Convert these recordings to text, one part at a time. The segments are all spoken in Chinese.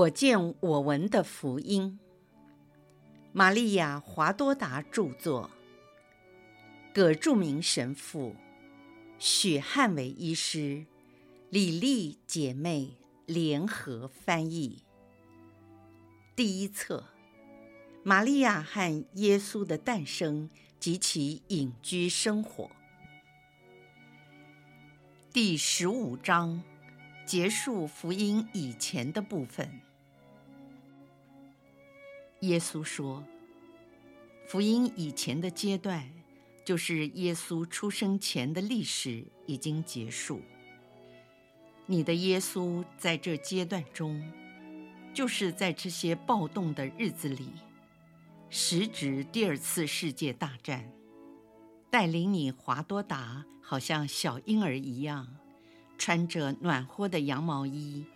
我见我闻的福音，玛利亚·华多达著作，葛著名神父，许汉伟医师，李丽姐妹。联合翻译。第一册：玛利亚和耶稣的诞生。及其隐居生活。第十五章。结束福音以前的部分，耶稣说：“福音以前的阶段，就是耶稣出生前的历史已经结束。你的耶稣在这阶段中，就是在这些暴动的日子里，时值第二次世界大战，带领你华多达，好像小婴儿一样。”穿着暖和的羊毛衣，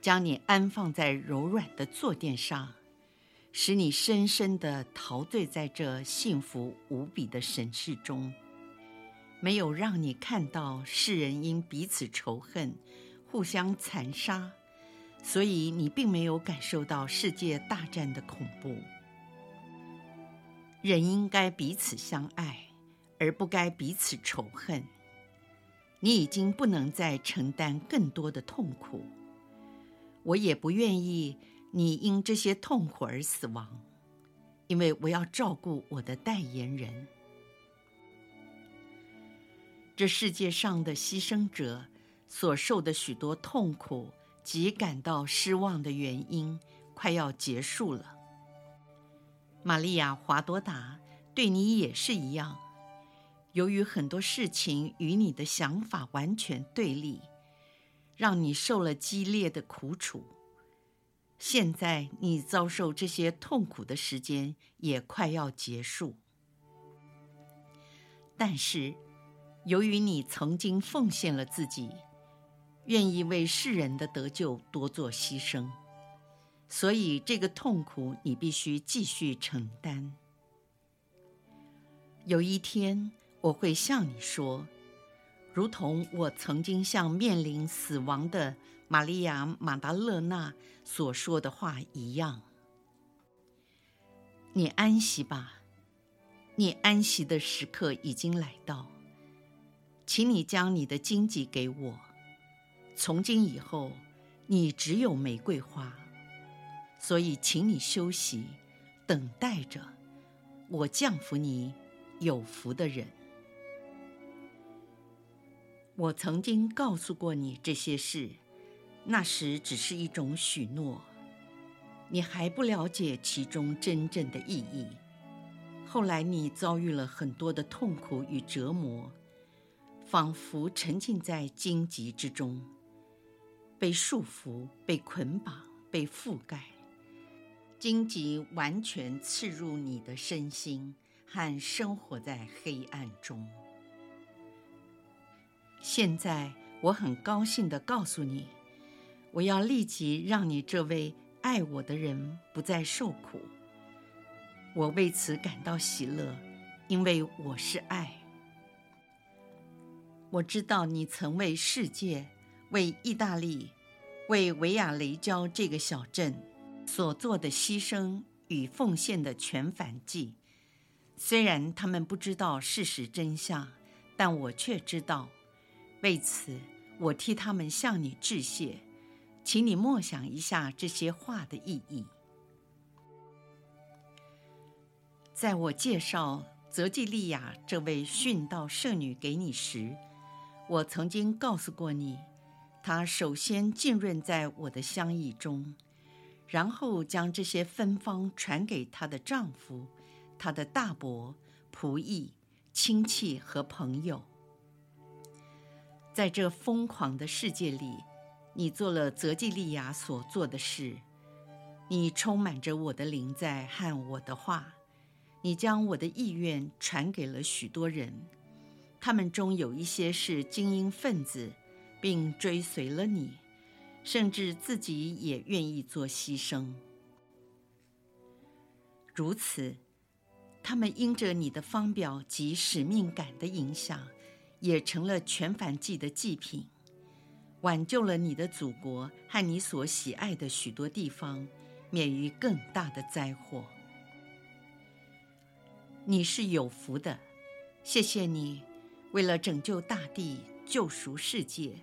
将你安放在柔软的坐垫上，使你深深的陶醉在这幸福无比的神事中。没有让你看到世人因彼此仇恨、互相残杀，所以你并没有感受到世界大战的恐怖。人应该彼此相爱，而不该彼此仇恨。你已经不能再承担更多的痛苦，我也不愿意你因这些痛苦而死亡，因为我要照顾我的代言人。这世界上的牺牲者所受的许多痛苦及感到失望的原因快要结束了。玛利亚·华多达，对你也是一样。由于很多事情与你的想法完全对立，让你受了激烈的苦楚。现在你遭受这些痛苦的时间也快要结束，但是由于你曾经奉献了自己，愿意为世人的得救多做牺牲，所以这个痛苦你必须继续承担。有一天，我会向你说，如同我曾经向面临死亡的玛利亚·马达勒纳所说的话一样。你安息吧，你安息的时刻已经来到，请你将你的荆棘给我。从今以后，你只有玫瑰花，所以请你休息，等待着我降服你有福的人。我曾经告诉过你这些事，那时只是一种许诺，你还不了解其中真正的意义。后来你遭遇了很多的痛苦与折磨，仿佛沉浸在荆棘之中，被束缚、被捆绑、被覆盖，荆棘完全刺入你的身心，和生活在黑暗中。现在我很高兴地告诉你，我要立即让你这位爱我的人不再受苦。我为此感到喜乐，因为我是爱。我知道你曾为世界、为意大利、为维亚雷焦这个小镇所做的牺牲与奉献的全反祭，虽然他们不知道事实真相，但我却知道。为此，我替他们向你致谢，请你默想一下这些话的意义。在我介绍泽基利亚这位殉道圣女给你时，我曾经告诉过你，她首先浸润在我的香意中，然后将这些芬芳传给她的丈夫、她的大伯、仆役、亲戚和朋友。在这疯狂的世界里，你做了泽基利亚所做的事。你充满着我的灵在和我的话，你将我的意愿传给了许多人，他们中有一些是精英分子，并追随了你，甚至自己也愿意做牺牲。如此，他们因着你的方表及使命感的影响。也成了全反祭的祭品。挽救了你的祖国和你所喜爱的许多地方，免于更大的灾祸。你是有福的，谢谢你，为了拯救大地、救赎世界，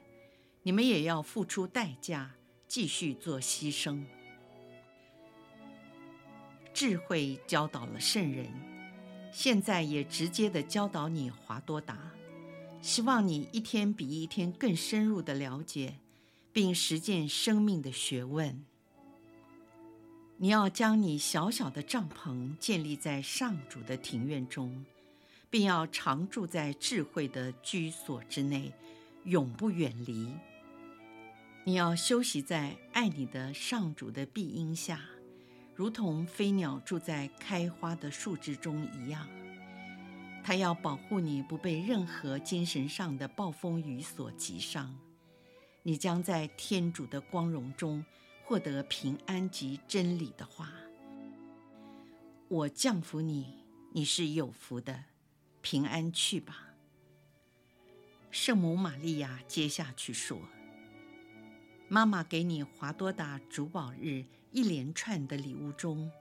你们也要付出代价，继续做牺牲。智慧教导了圣人，现在也直接的教导你华多达。希望你一天比一天更深入的了解，并实践生命的学问。你要将你小小的帐篷建立在上主的庭院中，并要常住在智慧的居所之内，永不远离。你要休息在爱你的上主的庇荫下，如同飞鸟住在开花的树枝中一样。他要保护你不被任何精神上的暴风雨所击伤，你将在天主的光荣中获得平安及真理的话。我降福你，你是有福的，平安去吧。圣母玛利亚接下去说：“妈妈给你华多达主保日一连串的礼物中，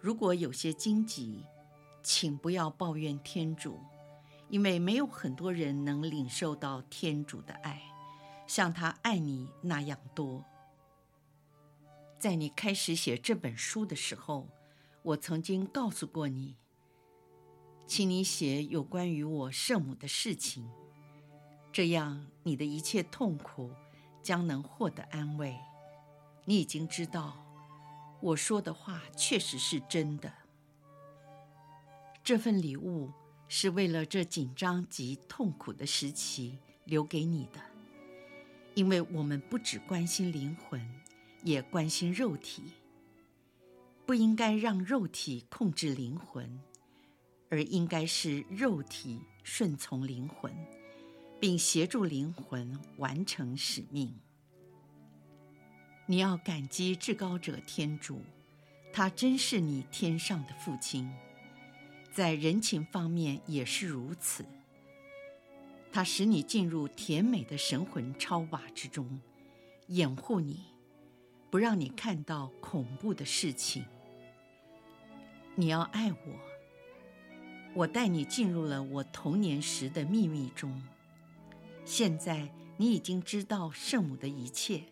如果有些荆棘。”请不要抱怨天主，因为没有很多人能领受到天主的爱，像他爱你那样多。在你开始写这本书的时候，我曾经告诉过你，请你写有关于我圣母的事情，这样你的一切痛苦将能获得安慰。你已经知道，我说的话确实是真的。这份礼物是为了这紧张及痛苦的时期留给你的，因为我们不只关心灵魂，也关心肉体。不应该让肉体控制灵魂，而应该是肉体顺从灵魂，并协助灵魂完成使命。你要感激至高者天主，他真是你天上的父亲。在人情方面也是如此。他使你进入甜美的神魂超瓦之中，掩护你，不让你看到恐怖的事情。你要爱我，我带你进入了我童年时的秘密中。现在你已经知道圣母的一切。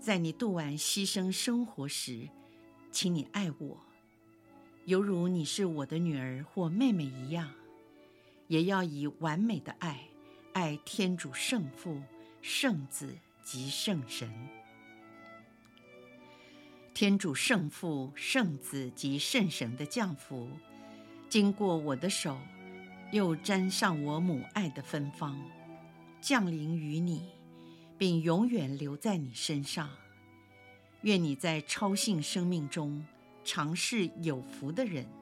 在你度完牺牲生活时，请你爱我。犹如你是我的女儿或妹妹一样，也要以完美的爱爱天主圣父、圣子及圣神。天主圣父、圣子及圣神的降福，经过我的手，又沾上我母爱的芬芳，降临于你，并永远留在你身上。愿你在超性生命中。常是有福的人。